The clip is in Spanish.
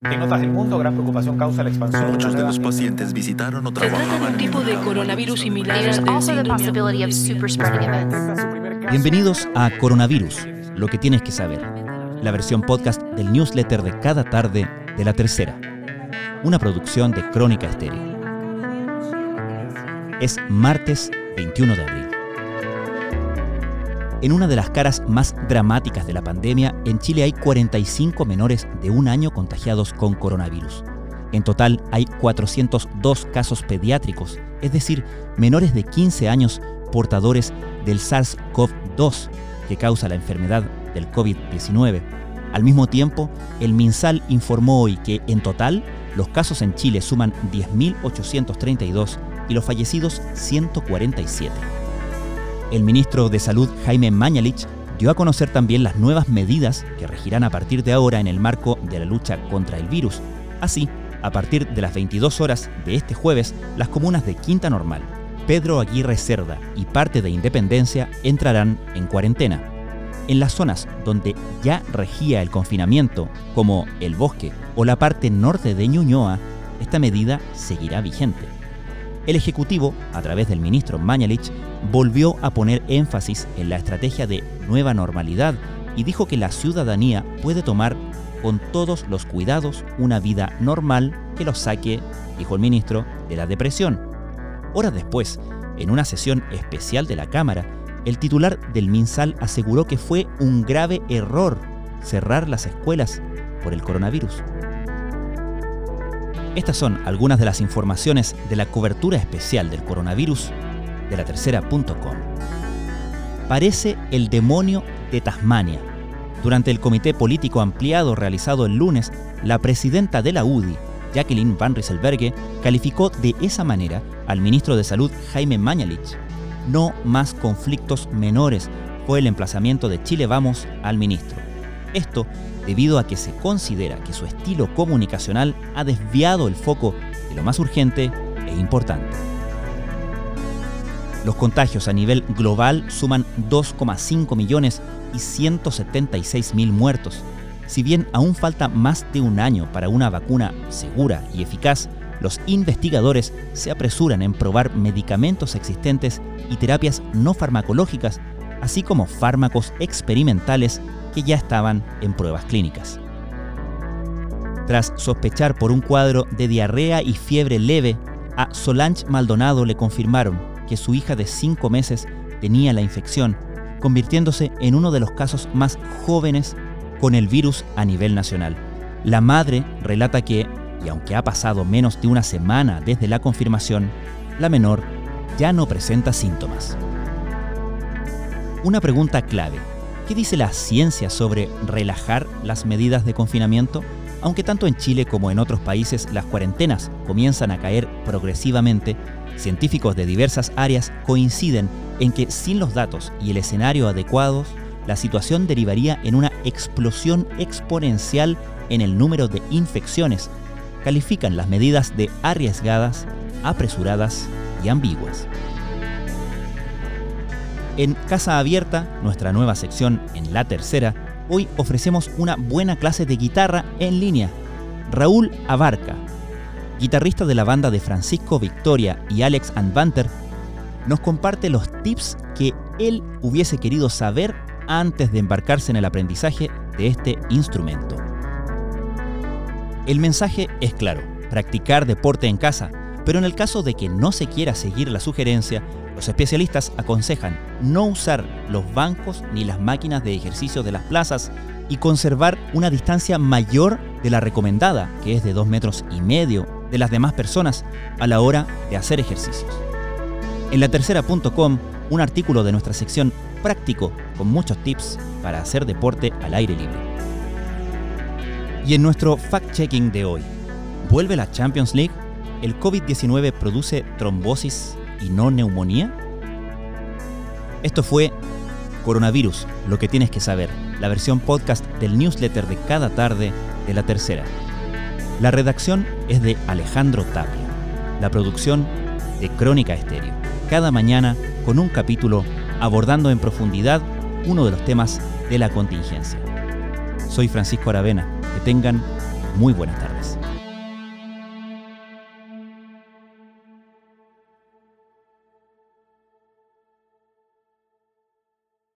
En otras del mundo, gran preocupación causa la expansión. Muchos de los pacientes visitaron o Se trata de trabajaban un en tipo de coronavirus similar. Bienvenidos a Coronavirus, lo que tienes que saber, la versión podcast del newsletter de cada tarde de la tercera, una producción de Crónica Estéreo. Es martes 21 de abril. En una de las caras más dramáticas de la pandemia, en Chile hay 45 menores de un año contagiados con coronavirus. En total hay 402 casos pediátricos, es decir, menores de 15 años portadores del SARS-CoV-2 que causa la enfermedad del COVID-19. Al mismo tiempo, el MinSal informó hoy que en total los casos en Chile suman 10.832 y los fallecidos 147. El ministro de Salud Jaime Mañalich dio a conocer también las nuevas medidas que regirán a partir de ahora en el marco de la lucha contra el virus. Así, a partir de las 22 horas de este jueves, las comunas de Quinta Normal, Pedro Aguirre Cerda y parte de Independencia entrarán en cuarentena. En las zonas donde ya regía el confinamiento, como el bosque o la parte norte de Ñuñoa, esta medida seguirá vigente. El Ejecutivo, a través del ministro Mañalich, volvió a poner énfasis en la estrategia de nueva normalidad y dijo que la ciudadanía puede tomar con todos los cuidados una vida normal que los saque, dijo el ministro, de la depresión. Horas después, en una sesión especial de la Cámara, el titular del MinSal aseguró que fue un grave error cerrar las escuelas por el coronavirus. Estas son algunas de las informaciones de la cobertura especial del coronavirus de la tercera.com. Parece el demonio de Tasmania. Durante el comité político ampliado realizado el lunes, la presidenta de la UDI, Jacqueline Van Rieselberghe, calificó de esa manera al ministro de Salud Jaime Mañalich. No más conflictos menores fue el emplazamiento de Chile Vamos al ministro. Esto debido a que se considera que su estilo comunicacional ha desviado el foco de lo más urgente e importante. Los contagios a nivel global suman 2,5 millones y 176 mil muertos. Si bien aún falta más de un año para una vacuna segura y eficaz, los investigadores se apresuran en probar medicamentos existentes y terapias no farmacológicas, así como fármacos experimentales que ya estaban en pruebas clínicas. Tras sospechar por un cuadro de diarrea y fiebre leve, a Solange Maldonado le confirmaron que su hija de 5 meses tenía la infección, convirtiéndose en uno de los casos más jóvenes con el virus a nivel nacional. La madre relata que, y aunque ha pasado menos de una semana desde la confirmación, la menor ya no presenta síntomas. Una pregunta clave. ¿Qué dice la ciencia sobre relajar las medidas de confinamiento? Aunque tanto en Chile como en otros países las cuarentenas comienzan a caer progresivamente, científicos de diversas áreas coinciden en que sin los datos y el escenario adecuados, la situación derivaría en una explosión exponencial en el número de infecciones. Califican las medidas de arriesgadas, apresuradas y ambiguas. En Casa Abierta, nuestra nueva sección en la tercera, hoy ofrecemos una buena clase de guitarra en línea. Raúl Abarca, guitarrista de la banda de Francisco Victoria y Alex Anvanter, nos comparte los tips que él hubiese querido saber antes de embarcarse en el aprendizaje de este instrumento. El mensaje es claro, practicar deporte en casa, pero en el caso de que no se quiera seguir la sugerencia, los especialistas aconsejan no usar los bancos ni las máquinas de ejercicio de las plazas y conservar una distancia mayor de la recomendada, que es de 2 metros y medio de las demás personas a la hora de hacer ejercicios. En la tercera.com, un artículo de nuestra sección práctico con muchos tips para hacer deporte al aire libre. Y en nuestro fact-checking de hoy, ¿vuelve la Champions League? ¿El COVID-19 produce trombosis y no neumonía? Esto fue Coronavirus, lo que tienes que saber, la versión podcast del newsletter de cada tarde de la tercera. La redacción es de Alejandro Tapia, la producción de Crónica Estéreo, cada mañana con un capítulo abordando en profundidad uno de los temas de la contingencia. Soy Francisco Aravena, que tengan Muy buenas tardes.